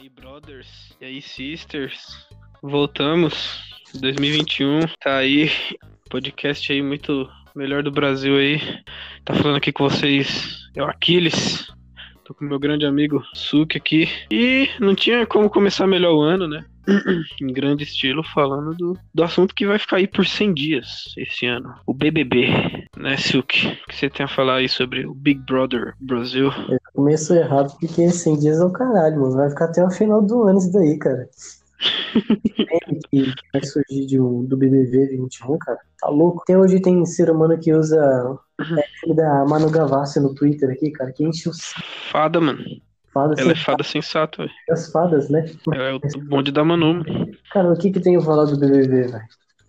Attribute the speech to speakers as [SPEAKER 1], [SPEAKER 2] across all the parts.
[SPEAKER 1] aí, brothers? E aí, sisters? Voltamos. 2021 tá aí. Podcast aí muito melhor do Brasil aí. Tá falando aqui com vocês. É o Aquiles. Tô com meu grande amigo Suki aqui. E não tinha como começar melhor o ano, né? Em grande estilo, falando do, do assunto que vai ficar aí por 100 dias esse ano. O BBB, né, Suki? O que você tem a falar aí sobre o Big Brother Brasil?
[SPEAKER 2] Eu começo errado porque 100 dias é o caralho, mano. Vai ficar até o final do ano isso daí, cara. que vai surgir de um, do BBB 21, cara. Tá louco. Até hoje tem ser humano que usa é, da Manu Gavassi no Twitter aqui, cara, que enche o
[SPEAKER 1] Fada, mano.
[SPEAKER 2] Fada
[SPEAKER 1] Ela é fada sensata, velho.
[SPEAKER 2] As fadas, né?
[SPEAKER 1] Ela é o bonde da Manu.
[SPEAKER 2] Cara, o que que tem a falar do BBB, velho?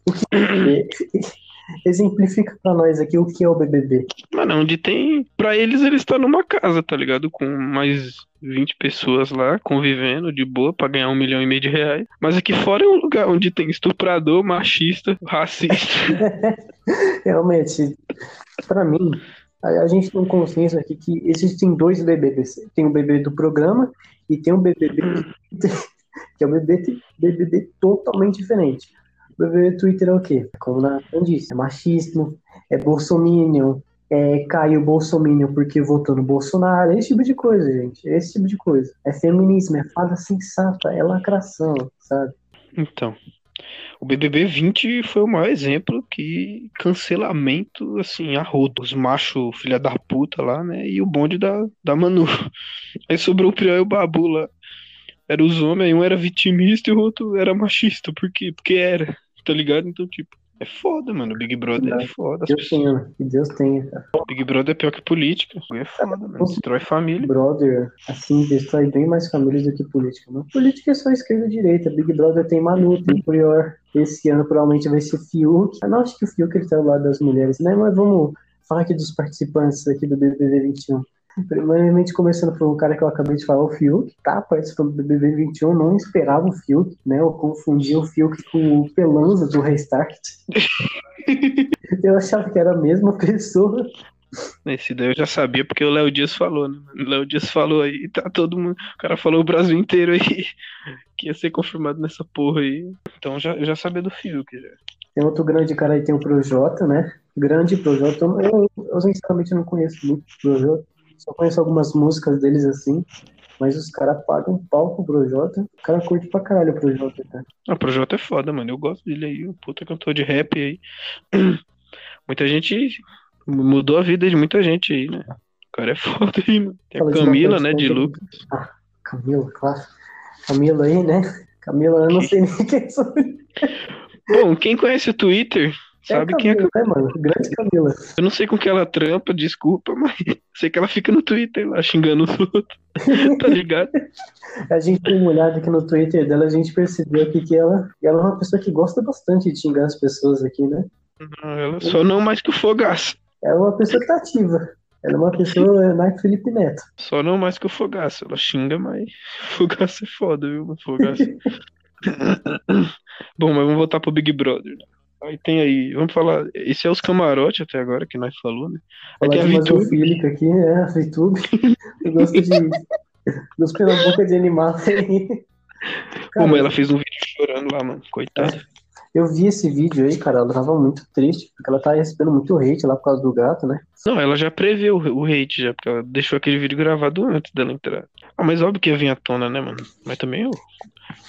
[SPEAKER 2] O que exemplifica pra nós aqui o que é o BBB.
[SPEAKER 1] Mano, onde tem. Pra eles, eles estão numa casa, tá ligado? Com mais 20 pessoas lá, convivendo de boa, pra ganhar um milhão e meio de reais. Mas aqui fora é um lugar onde tem estuprador, machista, racista.
[SPEAKER 2] Realmente, pra mim, a, gente tem um consenso aqui que existem dois BBBs. Tem o BBB do programa e tem o BBB que é o BBB, BBB totalmente diferente. O BBB Twitter é o quê? Como o Nathan disse, é machismo, é bolsominion, é Caio Bolsominion porque votou no Bolsonaro, esse tipo de coisa, gente. Esse tipo de coisa. É feminismo, é fada sensata, é lacração, sabe?
[SPEAKER 1] Então. O BBB 20 foi o maior exemplo que cancelamento, assim, a rodo. Os machos filha da puta lá, né? E o bonde da, da Manu. Aí sobrou o Priol e o Babu lá. Era os homens, um era vitimista e o outro era machista. Por quê? Porque era, tá ligado? Então, tipo, é foda, mano. O Big Brother é foda.
[SPEAKER 2] Deus tenha, que Deus tenha, cara.
[SPEAKER 1] Big Brother é pior que política. É foda, mano. Destrói família.
[SPEAKER 2] Brother, assim, destrói bem mais famílias do que política, não? Política é só esquerda e direita. Big Brother tem Manu, tem Prior. Esse ano provavelmente vai ser Fiuk. Eu não acho que o Fiuk ele tá ao lado das mulheres, né? Mas vamos falar aqui dos participantes aqui do BBB 21. Primeiramente, começando por um cara que eu acabei de falar, o Fiuk, tá participando do BBB 21, não esperava o Fiuk, né? Eu confundi o Fiuk com o Pelanza do Restart. eu achava que era a mesma pessoa.
[SPEAKER 1] Esse daí eu já sabia porque o Léo Dias falou, né? O Léo Dias falou aí, tá todo mundo. O cara falou o Brasil inteiro aí que ia ser confirmado nessa porra aí. Então já, eu já sabia do Fiuk já.
[SPEAKER 2] Tem outro grande cara aí, tem o Projota, né? Grande Projota. Eu, eu sinceramente não conheço muito o Projota. Só conheço algumas músicas deles assim. Mas os caras pagam um pau pro Projota. O cara curte pra caralho o Projota, cara.
[SPEAKER 1] Ah, o Projota é foda, mano. Eu gosto dele aí, o puta cantor de rap aí. Muita gente mudou a vida de muita gente aí, né? O cara é foda aí, mano. Tem a
[SPEAKER 2] Fala
[SPEAKER 1] Camila, né, de Lucas.
[SPEAKER 2] Ah, Camila, claro. Camila aí, né? Camila, eu não sei nem quem sou.
[SPEAKER 1] Bom, quem conhece o Twitter sabe
[SPEAKER 2] é
[SPEAKER 1] quem é
[SPEAKER 2] Camila, né, mano? Grande Camila.
[SPEAKER 1] Eu não sei com que ela trampa, desculpa, mas sei que ela fica no Twitter lá xingando os outros. tá ligado?
[SPEAKER 2] A gente tem uma olhada aqui no Twitter dela, a gente percebeu aqui que ela, ela é uma pessoa que gosta bastante de xingar as pessoas aqui, né?
[SPEAKER 1] Não, Ela só não mais que o Fogaça.
[SPEAKER 2] Ela é uma pessoa que tá ativa. Ela é uma pessoa Marco Felipe Neto.
[SPEAKER 1] Só não mais que o Fogaça. Ela xinga, mas Fogaça é foda, viu? Fogaça. Bom, mas vamos voltar pro Big Brother. né? Aí tem aí, vamos falar. Esse é os camarotes até agora que nós falou, né? Aí
[SPEAKER 2] Falar
[SPEAKER 1] tem a
[SPEAKER 2] masofílica aqui, é, a VTube. Eu gosto de. Gosto na boca de animal aí.
[SPEAKER 1] Pô, mas ela fez um vídeo chorando lá, mano. Coitada.
[SPEAKER 2] Eu vi esse vídeo aí, cara, ela tava muito triste, porque ela tá recebendo muito hate lá por causa do gato, né?
[SPEAKER 1] Não, ela já preveu o hate já, porque ela deixou aquele vídeo gravado antes dela entrar. Ah, mas óbvio que ia vir à tona, né, mano? Mas também eu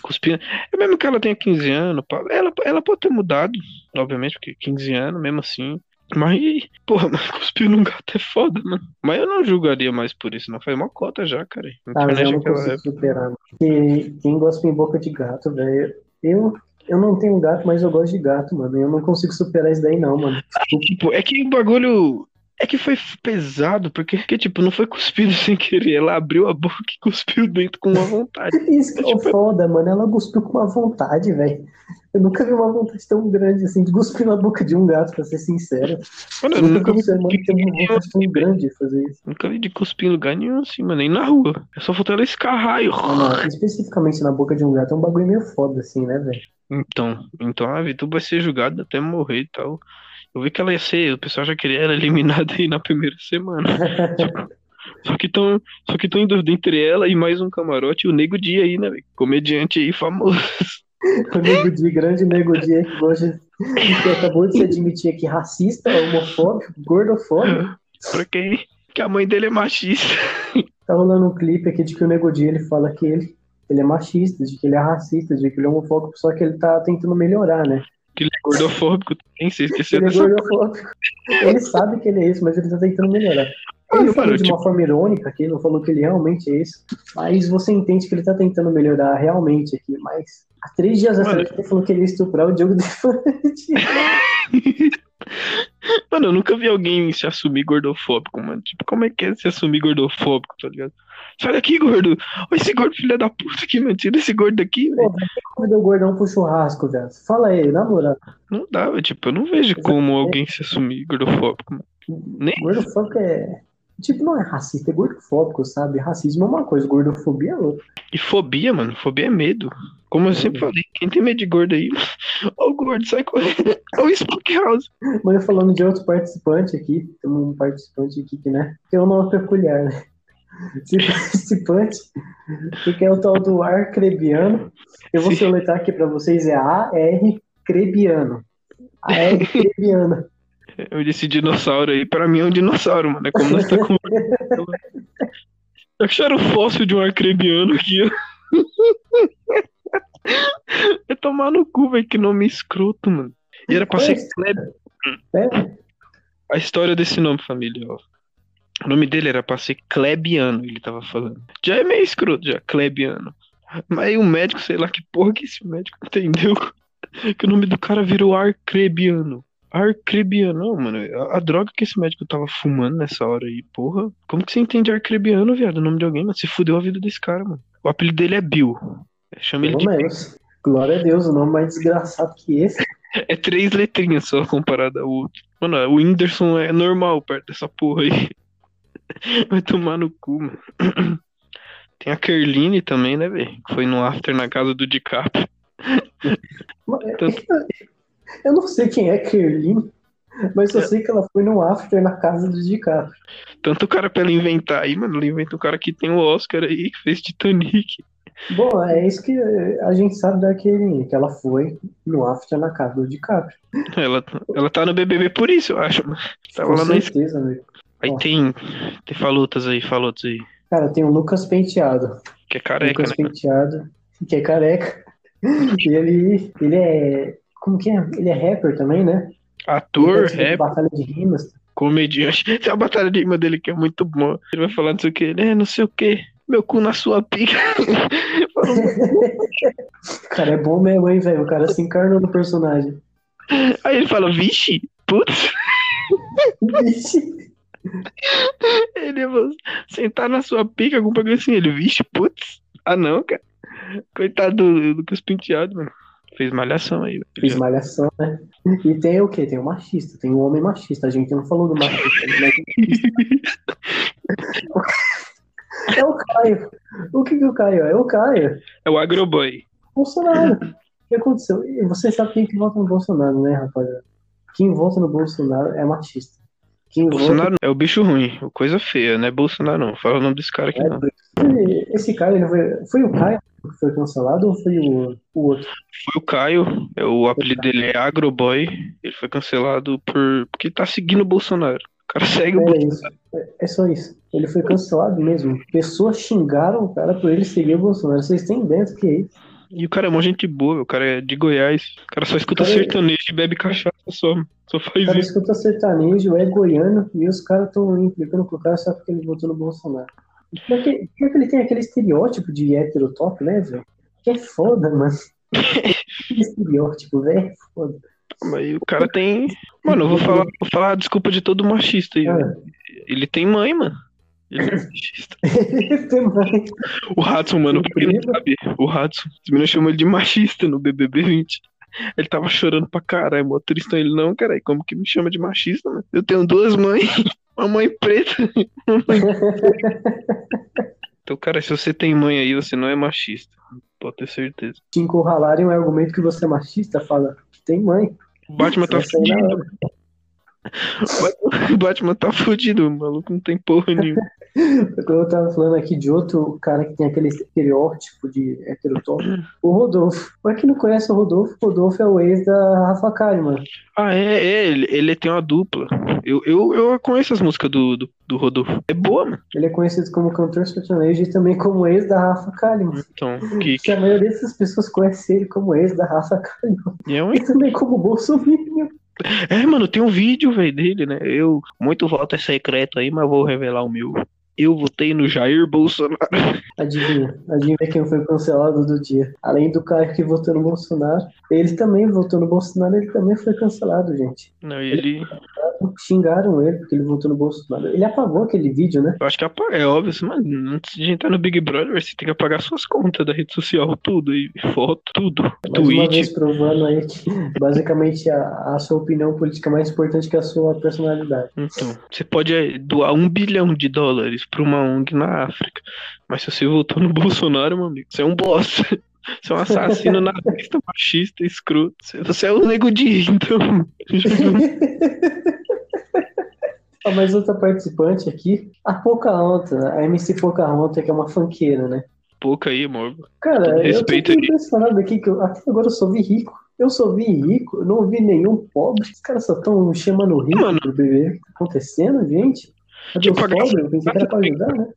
[SPEAKER 1] cuspi. É mesmo que ela tenha 15 anos, ela, ela pode ter mudado, obviamente, porque 15 anos, mesmo assim. Mas, porra, mas cuspir num gato é foda, mano. Mas eu não julgaria mais por isso, não. Faz uma cota já, cara.
[SPEAKER 2] Ah, mas eu não consigo superar. mano. Porque quem gosta em boca de gato, velho. Eu, eu não tenho gato, mas eu gosto de gato, mano. Eu não consigo superar isso daí, não, mano.
[SPEAKER 1] Tipo, é que o bagulho. É que foi pesado, porque, tipo, não foi cuspido sem querer. Ela abriu a boca e cuspiu dentro com uma vontade.
[SPEAKER 2] Isso que é
[SPEAKER 1] Tipo-
[SPEAKER 2] foda, mano. Ela cuspiu com uma vontade, velho. Eu nunca vi uma vontade tão grande assim de cuspir na boca de um gato, pra ser sincero.
[SPEAKER 1] Mano, eu
[SPEAKER 2] nunca vi um ser humano ter uma
[SPEAKER 1] vi
[SPEAKER 2] vontade tão grande de fazer isso.
[SPEAKER 1] Nunca vi de cuspir em lugar nenhum assim, mano, nem na rua. É só faltou ela escarrar e...
[SPEAKER 2] Não, especificamente na boca de um gato é um bagulho meio foda, assim, né, velho?
[SPEAKER 1] Então, então a Vitu vai ser julgada até morrer e tal. Eu vi que ela ia ser, o pessoal já queria ela eliminada aí na primeira semana. Só que estão só que tão em dúvida entre ela e mais um camarote, o Nego Dia aí, né? Comediante aí famoso.
[SPEAKER 2] O Nego Di, grande Nego Di que que acabou de se admitir aqui racista, homofóbico, gordofóbico.
[SPEAKER 1] pra quem que a mãe dele é machista.
[SPEAKER 2] Tá rolando um clipe aqui de que o Nego Di, ele fala que ele, ele é machista, de que ele é racista, de que ele é homofóbico, só que ele tá tentando melhorar, né?
[SPEAKER 1] Gordofóbico também, você esqueceu
[SPEAKER 2] Ele é gordofóbico. Ele sabe que ele é isso, mas ele tá tentando melhorar. Ele
[SPEAKER 1] Mano,
[SPEAKER 2] falou
[SPEAKER 1] mano,
[SPEAKER 2] de
[SPEAKER 1] tipo-
[SPEAKER 2] uma forma irônica aqui, não falou que ele realmente é isso. Mas você entende que ele tá tentando melhorar realmente aqui. Mas há três dias atrás ele falou que ele ia estuprar o Diogo Defante.
[SPEAKER 1] Mano, eu nunca vi alguém se assumir gordofóbico, mano. Tipo, como é que é se assumir gordofóbico, tá ligado? Sai daqui, gordo. Olha esse gordo filho da puta aqui, mano. Tira esse gordo daqui, velho.
[SPEAKER 2] Convidou o gordão pro churrasco, velho? Fala aí, na moral.
[SPEAKER 1] Não dá, velho. Tipo, eu não vejo como alguém se assumir gordofóbico, mano. Nem
[SPEAKER 2] Gordofóbico é. Tipo, não é racista, é gordofóbico, sabe? Racismo é uma coisa, gordofobia é outra.
[SPEAKER 1] E fobia, mano. Fobia é medo. Como eu sempre falei, quem tem medo de gordo aí, ó o gordo, sai correndo. Ó o Spook House.
[SPEAKER 2] Mas eu falando de outro participante aqui, tem um participante aqui que, né, tem um nome peculiar, né? Esse participante, que é o tal do Arcrebiano. Eu vou
[SPEAKER 1] Sim.
[SPEAKER 2] aqui pra vocês, é A-R Crebiano. A-R Crebiano.
[SPEAKER 1] Eu disse dinossauro aí, pra mim é um dinossauro, mano. É como nós tá com. Acharam o fóssil de um arcrebiano aqui, ó. É tomar no cu, velho, que nome escroto, mano. E era pra ser Kleb.
[SPEAKER 2] É,
[SPEAKER 1] A história desse nome, família, ó. O nome dele era pra ser Klebiano, ele tava falando. Já é meio escroto, já, Klebiano. Mas aí o médico, sei lá que porra que esse médico entendeu. Que o nome do cara virou Arcrebiano. Arcrebiano, não, mano. A, a droga que esse médico tava fumando nessa hora aí, porra. Como que você entende Arcrebiano, viado? O nome de alguém, mano? Você fudeu a vida desse cara, mano. O apelido dele é Bill. Chama ele
[SPEAKER 2] pelo
[SPEAKER 1] de.
[SPEAKER 2] menos. Glória a Deus, o nome mais desgraçado que esse.
[SPEAKER 1] É três letrinhas só comparado ao outro. Mano, o Whindersson é normal perto dessa porra aí. Vai tomar no cu, mano. Tem a Kerline também, né, velho? Que foi no after na casa do DiCaprio. Tanto-
[SPEAKER 2] Eu não sei quem é Kerlin, mas eu sei que ela foi no after na casa do DiCaprio.
[SPEAKER 1] Tanto cara pra ela inventar aí, mano. Ela inventa um cara que tem o Oscar aí, que fez Titanic.
[SPEAKER 2] Bom, é isso que a gente sabe da que ela foi no after na casa do DiCaprio.
[SPEAKER 1] Ela, ela tá no BBB por isso, eu acho, mano. Tava
[SPEAKER 2] Com
[SPEAKER 1] lá
[SPEAKER 2] certeza, amigo.
[SPEAKER 1] Aí
[SPEAKER 2] Ó.
[SPEAKER 1] tem, tem falutas aí, falutas aí.
[SPEAKER 2] Cara, tem o Lucas Penteado.
[SPEAKER 1] Que é careca,
[SPEAKER 2] Lucas
[SPEAKER 1] né?
[SPEAKER 2] Penteado, que é careca. E ele, ele é. Como que é? Ele é rapper também, né?
[SPEAKER 1] Ator,
[SPEAKER 2] Ele participa de
[SPEAKER 1] rap,
[SPEAKER 2] Batalha de rimas.
[SPEAKER 1] comediante. Tem a batalha de rima dele que é muito bom. Ele vai falar não sei o que, é, não sei o que. Meu cu na sua pica.
[SPEAKER 2] Cara, é bom mesmo, hein, velho? O cara se encarnou no personagem.
[SPEAKER 1] Aí ele fala, vixe, putz.
[SPEAKER 2] Vixe.
[SPEAKER 1] Ele vai sentar na sua pica, algum bagulho assim. Ele, vixe, putz. Ah, não, cara. Coitado do Lucas Penteado, mano. Fez malhação aí.
[SPEAKER 2] Fiz malhação, né? E tem o quê? Tem o machista, tem o homem machista. A gente não falou do machista. Né? É o Caio. O que que o Caio é? É o Caio.
[SPEAKER 1] É o Agroboy.
[SPEAKER 2] Bolsonaro. O que aconteceu? E Você sabe quem que vota no Bolsonaro, né, rapaziada? Quem vota no Bolsonaro é machista. Quem
[SPEAKER 1] Bolsonaro é o bicho ruim, o coisa feia, não é Bolsonaro não. Fala o nome desse cara aqui
[SPEAKER 2] vota
[SPEAKER 1] não.
[SPEAKER 2] é doido. Esse cara, ele foi, foi o Caio que foi cancelado ou foi o, o outro?
[SPEAKER 1] Foi o Caio, é, o apelido dele é Agroboy. Ele foi cancelado por porque tá seguindo o Bolsonaro. O cara segue o
[SPEAKER 2] É
[SPEAKER 1] Bolsonaro.
[SPEAKER 2] isso. É, é só isso. Ele foi cancelado mesmo. Pessoas xingaram o cara por ele seguir o Bolsonaro. Vocês têm dentro que é isso?
[SPEAKER 1] E o cara é mó gente boa, o cara é de Goiás. O cara só escuta
[SPEAKER 2] Cara,
[SPEAKER 1] sertanejo e bebe cachaça só. Só
[SPEAKER 2] O
[SPEAKER 1] faz
[SPEAKER 2] cara
[SPEAKER 1] isso.
[SPEAKER 2] escuta sertanejo, é goiano, e os caras estão implicando com o cara só porque ele votou no Bolsonaro. Pior que, pior que ele tem aquele estereótipo de hétero top, né, velho? Que é foda, mano. Estereótipo, velho, é foda.
[SPEAKER 1] Mas o cara tem. Mano, eu vou falar, vou falar a desculpa de todo machista aí.
[SPEAKER 2] Ah.
[SPEAKER 1] velho. Ele tem mãe, mano. Ele é machista.
[SPEAKER 2] Tem mais.
[SPEAKER 1] O Hudson, mano, pra quem não sabe, o Hudson, os meninos chamam ele de machista no BBB 20. Ele tava chorando pra caralho, mó tristão. Ele, não, caralho, como que me chama de machista, mano? Eu tenho duas mães, uma mãe preta. uma mãe- Então, cara, se você tem mãe aí, você não é machista. Pode ter certeza.
[SPEAKER 2] Te encurralarem um argumento que você é machista, fala, tem mãe.
[SPEAKER 1] O Batman tá fudido. O Batman tá fudido, o maluco não tem porra nenhuma.
[SPEAKER 2] Eu tava falando aqui de outro cara que tem aquele estereótipo de heterotop, o Rodolfo. Pra quem não conhece o Rodolfo, o Rodolfo é o ex da Rafa Kalimann.
[SPEAKER 1] Ah, é, é ele, ele tem uma dupla. Eu, eu, eu conheço as músicas do, do, do Rodolfo. É boa, mano.
[SPEAKER 2] Ele é conhecido como cantor sertanejo e também como ex da Rafa Kalimann.
[SPEAKER 1] Então, que,
[SPEAKER 2] Que a maioria dessas pessoas conhece ele como ex da Rafa Kalimann.
[SPEAKER 1] e é um
[SPEAKER 2] E também como Bolsonaro.
[SPEAKER 1] É, mano, tem um vídeo, velho, dele, né? Eu, muito voto é secreto aí, mas vou revelar o meu. Eu votei no Jair Bolsonaro.
[SPEAKER 2] Adivinha? Adivinha quem foi cancelado do dia? Além do cara que votou no Bolsonaro, ele também votou no Bolsonaro, ele também foi cancelado, gente.
[SPEAKER 1] Não, ele.
[SPEAKER 2] Xingaram ele porque ele votou no Bolsonaro. Ele apagou aquele vídeo, né?
[SPEAKER 1] Eu acho que apa- é óbvio, assim, mano, antes de entrar no Big Brother, você tem que apagar suas contas da rede social, tudo, e foto, tudo.
[SPEAKER 2] Mais uma
[SPEAKER 1] Tweet.
[SPEAKER 2] vez provando aí que basicamente a, a sua opinião política é mais importante que a sua personalidade.
[SPEAKER 1] Então, você pode doar um bilhão de dólares pra uma ONG na África, mas se você votou no Bolsonaro, meu amigo, você é um bosta. Você é um assassino nazista, machista, escroto. Você- é um nego de então.
[SPEAKER 2] Ó, mas outra participante aqui, a Pocahontas, a MC Pocahontas, que é uma fanqueira, né?
[SPEAKER 1] Pouca aí, amor.
[SPEAKER 2] Cara, eu tô
[SPEAKER 1] Respeita
[SPEAKER 2] aqui
[SPEAKER 1] aí.
[SPEAKER 2] impressionado aqui que eu, até agora eu só vi rico. Eu só vi rico, eu não vi nenhum pobre. Os caras só estão chamando rico
[SPEAKER 1] Mano.
[SPEAKER 2] pro bebê. O que tá acontecendo, gente?
[SPEAKER 1] Tipo, a graça-
[SPEAKER 2] ajudar, né?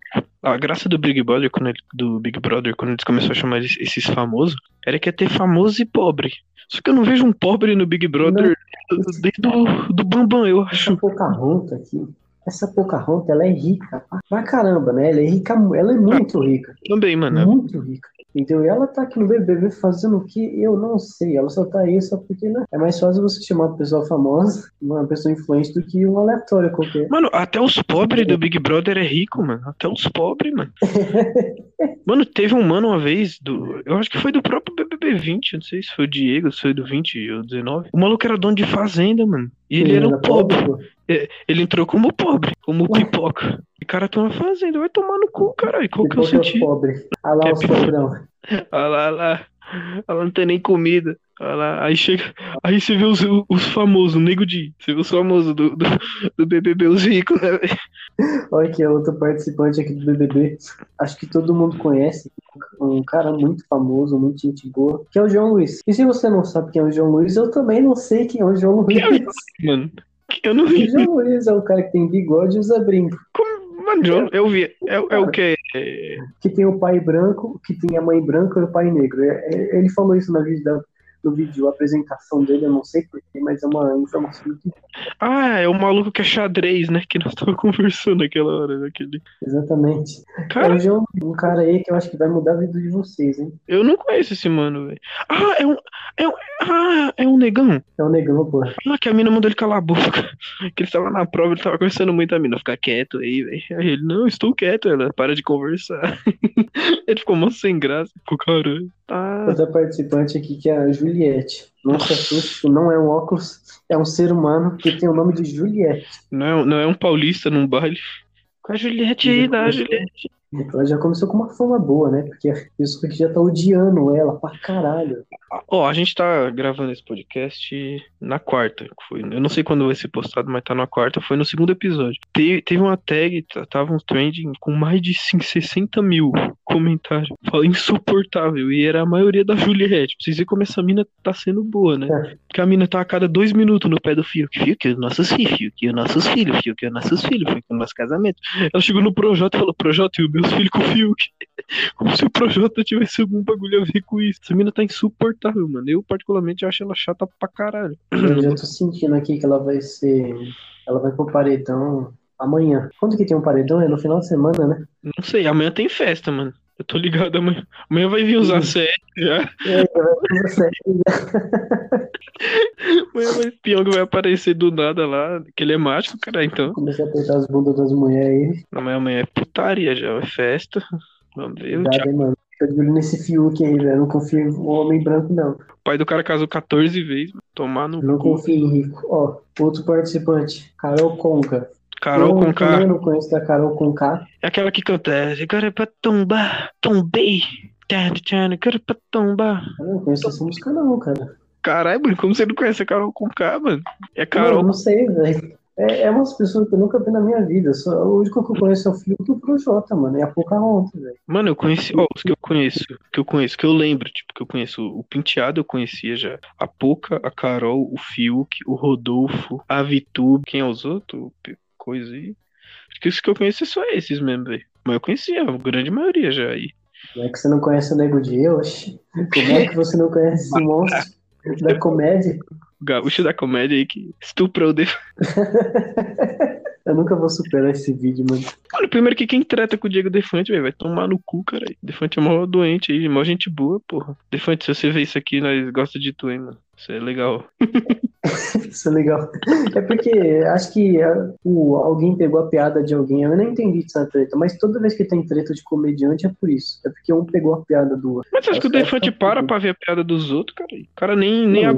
[SPEAKER 1] A graça do Big Brother, quando ele- do Big Brother, quando eles começaram a chamar esses famosos, era que ia ter famoso e pobre. Só que eu não vejo um pobre no Big Brother desde o do Bambam, eu acho.
[SPEAKER 2] Essa Pocahontas aqui, essa Pocahontas, ela é rica pra- caramba, né? Ela é rica, ela é muito rica.
[SPEAKER 1] Também, mano.
[SPEAKER 2] Muito rica. Entendeu? E ela tá aqui no BBB fazendo o que eu não sei. Ela só tá aí só porque né? é mais fácil você chamar uma pessoa famosa, uma pessoa influente, do que um aleatório qualquer.
[SPEAKER 1] Mano, até os pobres do Big Brother é rico, mano. Até os pobres, mano. Mano, teve um mano uma vez, do, eu acho que foi do próprio BBB 20, eu não sei se foi o Diego, se foi do 20 ou 19. O maluco era dono de fazenda, mano. E ele era um pobre.
[SPEAKER 2] pô.
[SPEAKER 1] Ele entrou como pobre, como pipoca. E o cara tá na fazenda, vai tomar no cu, caralho. Qual que é o
[SPEAKER 2] Pipoca
[SPEAKER 1] sentido?
[SPEAKER 2] pobre. Olha lá
[SPEAKER 1] É
[SPEAKER 2] os
[SPEAKER 1] pipoca.
[SPEAKER 2] pobrão.
[SPEAKER 1] Olha lá, olha lá. Olha lá, não tem nem comida. Lá. Aí chega. Aí você vê os, os famosos, o nego de. Você vê os famosos do, do, do BBB, os ricos, né?
[SPEAKER 2] Olha aqui, é outro participante aqui do BBB. Acho que todo mundo conhece. Um cara muito famoso, muito gente boa, que é o João Luiz. E se você não sabe quem é o João Luiz, eu também não sei quem é o João Luiz.
[SPEAKER 1] Quem é o Mano. Eu não
[SPEAKER 2] O
[SPEAKER 1] vi.
[SPEAKER 2] João Luiz é o cara que tem bigode e usa brinco.
[SPEAKER 1] Mano, John, eu vi. É, é o que? É,
[SPEAKER 2] que tem o pai branco, que tem a mãe branca e o pai negro. É- é- Ele falou isso no vídeo, da, no vídeo, a apresentação dele, eu não sei porquê, mas é uma informação muito
[SPEAKER 1] Ah, é o maluco que é xadrez, né? Que nós tava conversando naquela hora. Naquele...
[SPEAKER 2] exatamente. É
[SPEAKER 1] Cara,
[SPEAKER 2] o João, um cara aí que eu acho que vai mudar a vida de vocês, hein?
[SPEAKER 1] eu não conheço esse mano, velho. Ah, é um. É um. Ah, é um negão.
[SPEAKER 2] É o negão, pô.
[SPEAKER 1] Ah, que a mina mandou ele calar a boca. Que ele tava na prova, ele tava conversando muito a mina. Fica quieto aí, velho. Aí ele, não, estou quieto, ela. Para de conversar. ele ficou mó sem graça. Ficou caralho. Ah,
[SPEAKER 2] Outra participante aqui que é a Juliette. Não se assuste, não é um óculos, é um ser humano que tem o nome de Juliette.
[SPEAKER 1] não é, não é um paulista num baile. Com a Juliette aí, dá a Juliette.
[SPEAKER 2] Ela já começou com uma fama boa, né? Porque a pessoa que já tá odiando ela pra caralho.
[SPEAKER 1] Ó, a gente tá gravando esse podcast na quarta. Foi, eu não sei quando vai ser postado, mas tá na quarta. Foi no segundo episódio. Teve, teve uma tag, tava um trending com mais de cin- 60 mil comentários. Fala insuportável. E era a maioria da Juliette. Pra vocês verem como essa mina tá sendo boa, né?
[SPEAKER 2] É.
[SPEAKER 1] Porque a mina tá a cada dois minutos no pé do. Fio que os nossos filhos, fio que os nossos filhos, fio que os nossos filhos, que o nosso casamento. Ela chegou no Projota e falou: Projota, e os meus filhos com o Fiuk. Como se o Projota tivesse algum bagulho a ver com isso. Essa mina tá insuportável, mano. Eu, particularmente, acho ela chata pra caralho.
[SPEAKER 2] Eu já tô sentindo aqui que ela vai ser. Ela vai pro paredão amanhã. Quando que tem um paredão? É no final de semana, né?
[SPEAKER 1] Não sei, amanhã tem festa, mano. Eu tô ligado amanhã. Amanhã vai vir
[SPEAKER 2] Sim.
[SPEAKER 1] A7 já.
[SPEAKER 2] É, sério.
[SPEAKER 1] Amanhã vai espião que vai aparecer do nada lá. Que ele é mágico, cara. Então.
[SPEAKER 2] Comecei a apertar as bundas das mulheres aí.
[SPEAKER 1] Amanhã, amanhã é putaria já. É festa. Vamos ver. O
[SPEAKER 2] Cuidado, hein, mano. Fica de olho nesse Fiuk aí, velho. Não confio no homem branco, não.
[SPEAKER 1] pai do cara casou 14 vezes. mano. Tomar no
[SPEAKER 2] Não
[SPEAKER 1] cu.
[SPEAKER 2] confio em rico. Ó, outro participante. Carol Conca.
[SPEAKER 1] Carol
[SPEAKER 2] eu também
[SPEAKER 1] K.
[SPEAKER 2] não conheço da Carol Conká.
[SPEAKER 1] É aquela que canta. Agora é pra tombar. Tombei. Agora é pra tombar.
[SPEAKER 2] Eu não conheço essa música, não, cara.
[SPEAKER 1] Caralho, mano, como você não conhece a Carol K, mano? É
[SPEAKER 2] Não,
[SPEAKER 1] Carol.
[SPEAKER 2] não sei, velho. É, é umas pessoas que eu nunca vi na minha vida. Só, o único que eu conheço é o Fiuk e o Projota, mano. E a Pocahontas, velho.
[SPEAKER 1] Mano, eu conheci, ó, os que eu conheço, que eu conheço, que eu lembro, tipo, que eu conheço o Penteado, eu conhecia já. A Poca, a Carol, o Fiuk, o Rodolfo, a Vitube, quem é os outros? Coisa aí. Acho que os que eu conheço é só esses mesmo, velho. Mas eu conhecia a grande maioria já aí.
[SPEAKER 2] Não é que você não conhece o Nego Di, oxe. Como é que você não conhece esse monstro da comédia?
[SPEAKER 1] O gaúcho da comédia aí que estuprou o Def...
[SPEAKER 2] Eu nunca vou superar esse vídeo, mano.
[SPEAKER 1] Mano, primeiro que quem trata com o Diego Defante, velho, vai tomar no cu, cara. Defante é mó doente aí, mó gente boa, porra. Defante, se você vê isso aqui, nós gosta de tu, hein, mano. Isso é legal.
[SPEAKER 2] Isso é legal. É porque acho que ah, o, alguém pegou a piada de alguém. Eu nem entendi essa treta, mas toda vez que tem treta de comediante é por isso. É porque um pegou a piada do outro.
[SPEAKER 1] Mas você acha que o Defante
[SPEAKER 2] tão
[SPEAKER 1] para pra ver a piada dos outros, cara? O cara nem, nem o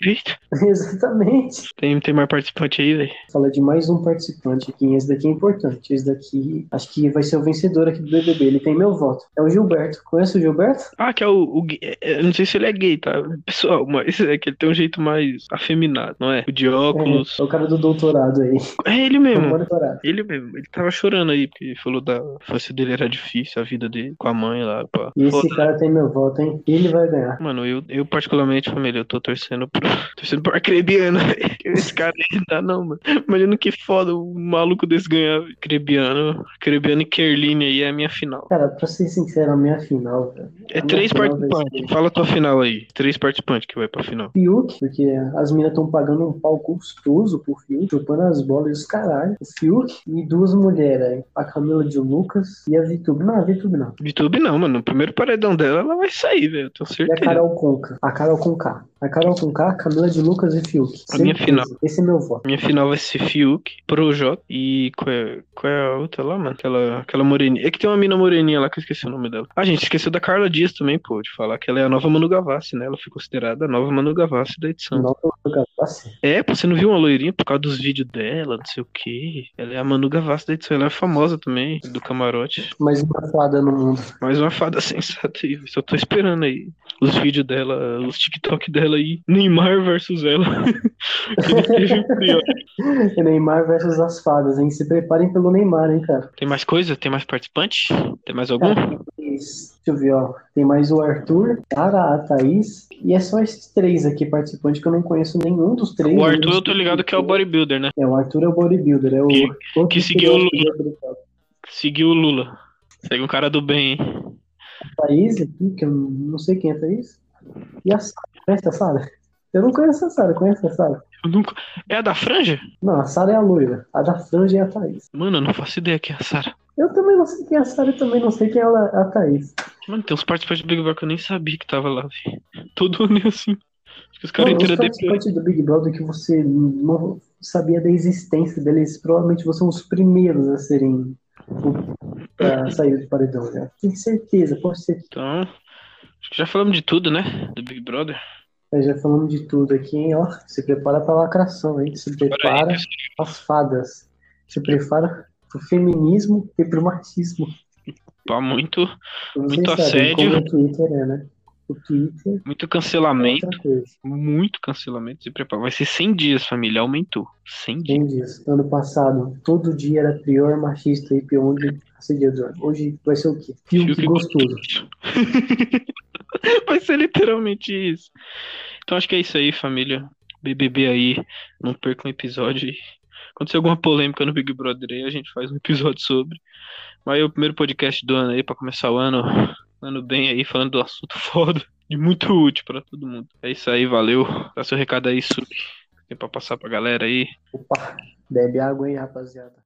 [SPEAKER 1] direito.
[SPEAKER 2] Exatamente.
[SPEAKER 1] Tem, tem mais participante aí, velho.
[SPEAKER 2] Fala de mais um participante aqui. Esse daqui é importante. Esse daqui acho que vai ser o vencedor aqui do BBB. Ele tem meu voto. É o Gilberto. Conhece o Gilberto?
[SPEAKER 1] Ah, que é o, o é, eu não sei se ele é gay, tá? Pessoal, mas é que ele tem um jeito mais afeminado, não é? O de óculos.
[SPEAKER 2] É, é o cara do doutorado aí.
[SPEAKER 1] É, ele mesmo. Ele mesmo. Ele tava chorando aí, porque falou da infância dele era difícil, a vida dele com a mãe lá, pá.
[SPEAKER 2] E esse cara tem meu voto, hein? Ele vai ganhar.
[SPEAKER 1] Mano, eu, eu particularmente, família, eu tô torcendo pro. Torcendo pro Arcrebiano. Esse cara aí não dá, não, mano. Imagina que foda o maluco desse ganhar. Arcrebiano. Arcrebiano e Kerline aí é a minha final.
[SPEAKER 2] Cara, pra ser sincero, a minha final, velho.
[SPEAKER 1] É três participantes. Fala tua final aí. Três participantes que vai pra final.
[SPEAKER 2] Fiuk, porque as minas estão pagando um pau gostoso pro Fiuk, chupando as bolas e os caralho. O Fiuk e duas mulheres. A Camila de Lucas e a Vitube. Não, a Vitube não.
[SPEAKER 1] Vitube não, mano. No primeiro paredão dela, ela vai sair, velho. Eu tenho
[SPEAKER 2] E a
[SPEAKER 1] certeza.
[SPEAKER 2] Carol Conca. A Carol Conká. A Carol Conká, Camila de Lucas e Fiuk.
[SPEAKER 1] A minha
[SPEAKER 2] Certeza.
[SPEAKER 1] final.
[SPEAKER 2] Esse é meu voto.
[SPEAKER 1] Minha final vai ser Fiuk, Projota e qual é, qual é a outra lá, mano? Aquela, aquela moreninha. É que tem uma mina moreninha lá que eu esqueci o nome dela. Ah, gente, esqueceu da Carla Dias também, pô, de falar que ela é a nova Manu Gavassi, né? Ela foi considerada a nova Manu Gavassi da edição.
[SPEAKER 2] Não, quero assim.
[SPEAKER 1] É, você não viu uma loirinha por causa dos vídeos dela, não sei o quê. Ela é a Manu Gavassi da edição. Ela é famosa também, do camarote.
[SPEAKER 2] Mais uma fada no mundo.
[SPEAKER 1] Mais uma fada sensata aí. Só tô esperando aí os vídeos dela, os TikTok dela aí. Neymar versus ela.
[SPEAKER 2] Neymar versus as fadas, hein? Se preparem pelo Neymar, hein, cara.
[SPEAKER 1] Tem mais coisa? Tem mais participante? Tem mais algum?
[SPEAKER 2] Deixa eu ver, ó. Tem mais o Arthur, Cara, a Thaís. E é só esses três aqui participantes que eu não conheço nenhum dos três.
[SPEAKER 1] O Arthur, eu tô ligado que é o bodybuilder, né?
[SPEAKER 2] É, o Arthur é o bodybuilder. É o
[SPEAKER 1] Que- que seguiu o Lula. Seguiu o Lula. Segue um cara do bem, hein?
[SPEAKER 2] A Thaís aqui, que eu não sei quem é a Thaís. E a Sara. Conhece a Sara? Eu não conheço a Sara. Conhece a Sara?
[SPEAKER 1] Nunca... É a da franja?
[SPEAKER 2] Não, a Sara é a loira. A da franja é a Thaís.
[SPEAKER 1] Mano, eu não faço ideia quem é a Sara.
[SPEAKER 2] Eu também não sei quem é a Sara e também não sei quem é a Thaís.
[SPEAKER 1] Mano, tem uns participantes do Big Brother que eu nem sabia que tava lá, velho. Todo ano é assim. Acho que os caras
[SPEAKER 2] Mano, os
[SPEAKER 1] entram depois.
[SPEAKER 2] participantes do Big Brother que você não sabia da existência deles, provavelmente vocês são os primeiros a serem a sair de paredão, já. Tenho certeza, pode ser.
[SPEAKER 1] Então, acho que já falamos de tudo, né? Do Big Brother.
[SPEAKER 2] Nós já falamos de tudo aqui, hein? Ó, se prepara pra lacração, hein? Se prepara
[SPEAKER 1] pessoal.
[SPEAKER 2] as fadas. Se prepara pro feminismo e pro machismo.
[SPEAKER 1] Tá muito, Muito assédio.
[SPEAKER 2] como o Twitter é, né? O Twitter
[SPEAKER 1] muito
[SPEAKER 2] é
[SPEAKER 1] cancelamento.
[SPEAKER 2] coisa.
[SPEAKER 1] Muito cancelamento. Se prepara. Vai ser 100 dias, família. Aumentou. 100 dias.
[SPEAKER 2] Quem diz? Ano passado, todo dia era pior machista e pior assediador. Hoje vai ser o quê? Fiuk
[SPEAKER 1] Fiuk
[SPEAKER 2] gostoso.
[SPEAKER 1] Vai ser literalmente isso. Então acho que é isso aí, família. BBB aí. Não perca um episódio. aí. Acontecer alguma polêmica no Big Brother aí, a gente faz um episódio sobre. Mas é o primeiro podcast do ano aí, pra começar o ano. Ano bem aí, falando do assunto foda. E muito útil pra todo mundo. É isso aí, valeu. Dá seu recado aí, Suki. Tem pra passar pra galera aí.
[SPEAKER 2] Opa, bebe água aí, rapaziada.